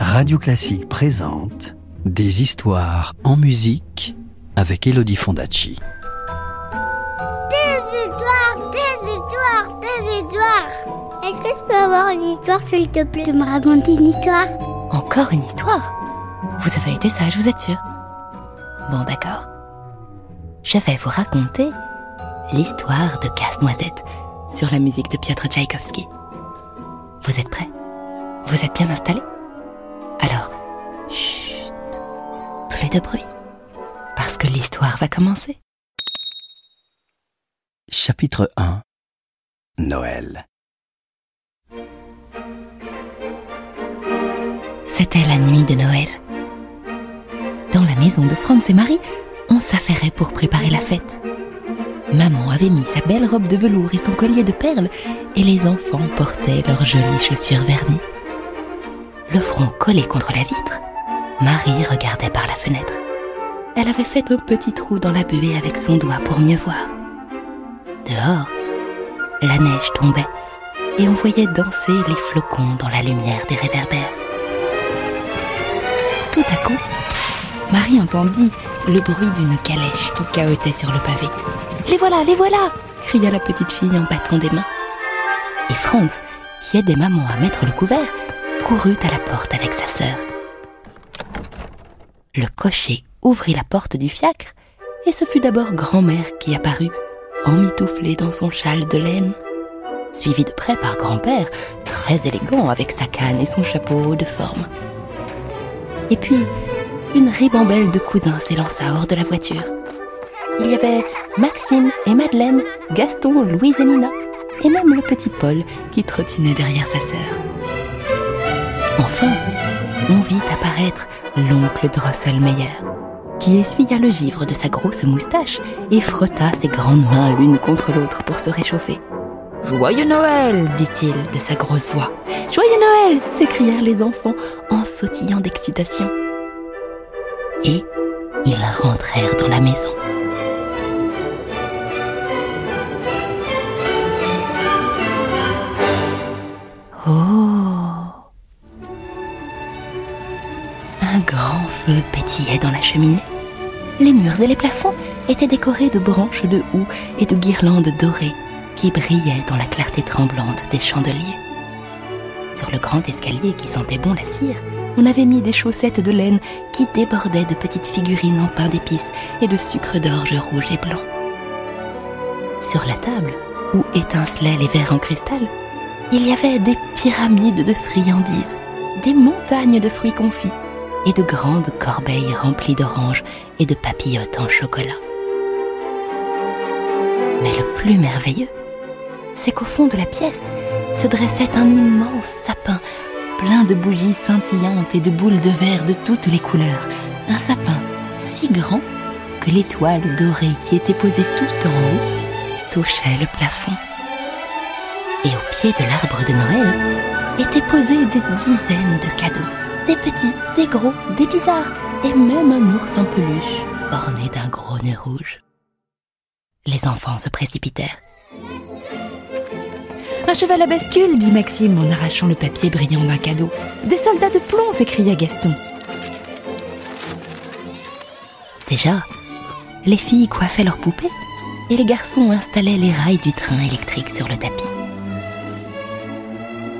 Radio Classique présente Des histoires en musique avec Elodie Fondacci. Des histoires, des histoires, des histoires. Est-ce que je peux avoir une histoire, s'il te plaît, de me raconter une histoire? Encore une histoire? Vous avez été sage, vous êtes sûr? Bon, d'accord. Je vais vous raconter l'histoire de Casse-Noisette sur la musique de Piotr Tchaïkovski. Vous êtes prêts? Vous êtes bien installés? Plus de bruit, parce que l'histoire va commencer. Chapitre 1 Noël. C'était la nuit de Noël. Dans la maison de Franz et Marie, on s'affairait pour préparer la fête. Maman avait mis sa belle robe de velours et son collier de perles, et les enfants portaient leurs jolies chaussures vernies. Le front collé contre la vitre, Marie regardait par la fenêtre. Elle avait fait un petit trou dans la buée avec son doigt pour mieux voir. Dehors, la neige tombait et on voyait danser les flocons dans la lumière des réverbères. Tout à coup, Marie entendit le bruit d'une calèche qui cahotait sur le pavé. Les voilà, les voilà cria la petite fille en battant des mains. Et Franz, qui aidait maman à mettre le couvert, courut à la porte avec sa sœur. Le cocher ouvrit la porte du fiacre et ce fut d'abord grand-mère qui apparut, emmitouflée dans son châle de laine, suivie de près par grand-père, très élégant avec sa canne et son chapeau de forme. Et puis, une ribambelle de cousins s'élança hors de la voiture. Il y avait Maxime et Madeleine, Gaston, Louise et Nina, et même le petit Paul qui trottinait derrière sa sœur. Enfin, on vit apparaître l'oncle Drosselmeyer, qui essuya le givre de sa grosse moustache et frotta ses grandes mains l'une contre l'autre pour se réchauffer. Joyeux Noël dit-il de sa grosse voix. Joyeux Noël s'écrièrent les enfants en sautillant d'excitation. Et ils rentrèrent dans la maison. Dans la cheminée. Les murs et les plafonds étaient décorés de branches de houx et de guirlandes dorées qui brillaient dans la clarté tremblante des chandeliers. Sur le grand escalier qui sentait bon la cire, on avait mis des chaussettes de laine qui débordaient de petites figurines en pain d'épices et de sucre d'orge rouge et blanc. Sur la table, où étincelaient les verres en cristal, il y avait des pyramides de friandises, des montagnes de fruits confits et de grandes corbeilles remplies d'oranges et de papillotes en chocolat. Mais le plus merveilleux, c'est qu'au fond de la pièce se dressait un immense sapin plein de bougies scintillantes et de boules de verre de toutes les couleurs. Un sapin si grand que l'étoile dorée qui était posée tout en haut touchait le plafond. Et au pied de l'arbre de Noël étaient posés des dizaines de cadeaux. Des petits, des gros, des bizarres et même un ours en peluche orné d'un gros nœud rouge. Les enfants se précipitèrent. Un cheval à bascule, dit Maxime en arrachant le papier brillant d'un cadeau. Des soldats de plomb, s'écria Gaston. Déjà, les filles coiffaient leurs poupées et les garçons installaient les rails du train électrique sur le tapis.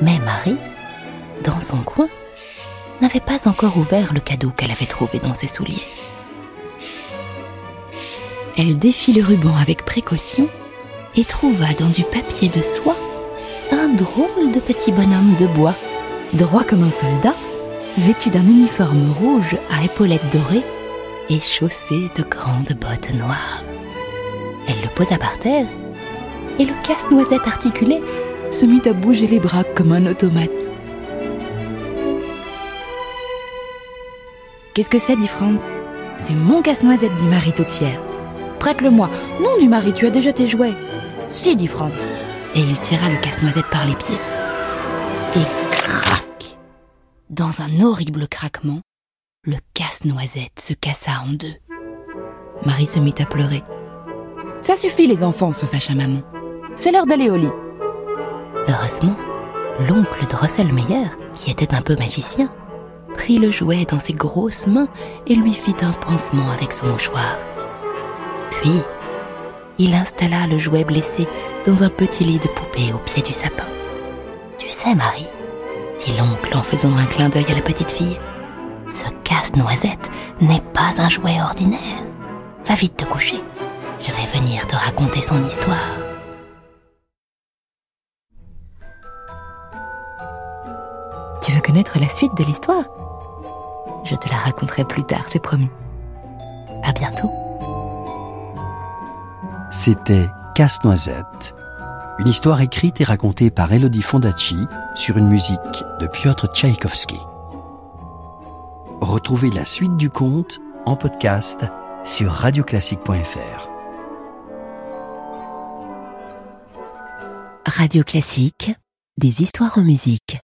Mais Marie, dans son coin, n'avait pas encore ouvert le cadeau qu'elle avait trouvé dans ses souliers. Elle défit le ruban avec précaution et trouva dans du papier de soie un drôle de petit bonhomme de bois, droit comme un soldat, vêtu d'un uniforme rouge à épaulettes dorées et chaussé de grandes bottes noires. Elle le posa par terre et le casse-noisette articulé se mit à bouger les bras comme un automate. Qu'est-ce que c'est, dit Franz C'est mon casse-noisette, dit Marie toute fière. Prête-le-moi. Non, dit Marie, tu as déjà tes jouets. Si, dit Franz. Et il tira le casse-noisette par les pieds. Et crac Dans un horrible craquement, le casse-noisette se cassa en deux. Marie se mit à pleurer. Ça suffit, les enfants, se fâcha maman. C'est l'heure d'aller au lit. Heureusement, l'oncle Drosselmeyer, qui était un peu magicien, prit le jouet dans ses grosses mains et lui fit un pansement avec son mouchoir. Puis, il installa le jouet blessé dans un petit lit de poupée au pied du sapin. Tu sais, Marie, dit l'oncle en faisant un clin d'œil à la petite fille, ce casse-noisette n'est pas un jouet ordinaire. Va vite te coucher. Je vais venir te raconter son histoire. Tu veux connaître la suite de l'histoire? Je te la raconterai plus tard, c'est promis. À bientôt. C'était Casse-Noisette, une histoire écrite et racontée par Elodie Fondacci sur une musique de Piotr Tchaïkovski. Retrouvez la suite du conte en podcast sur radioclassique.fr. Radio Classique, des histoires en musique.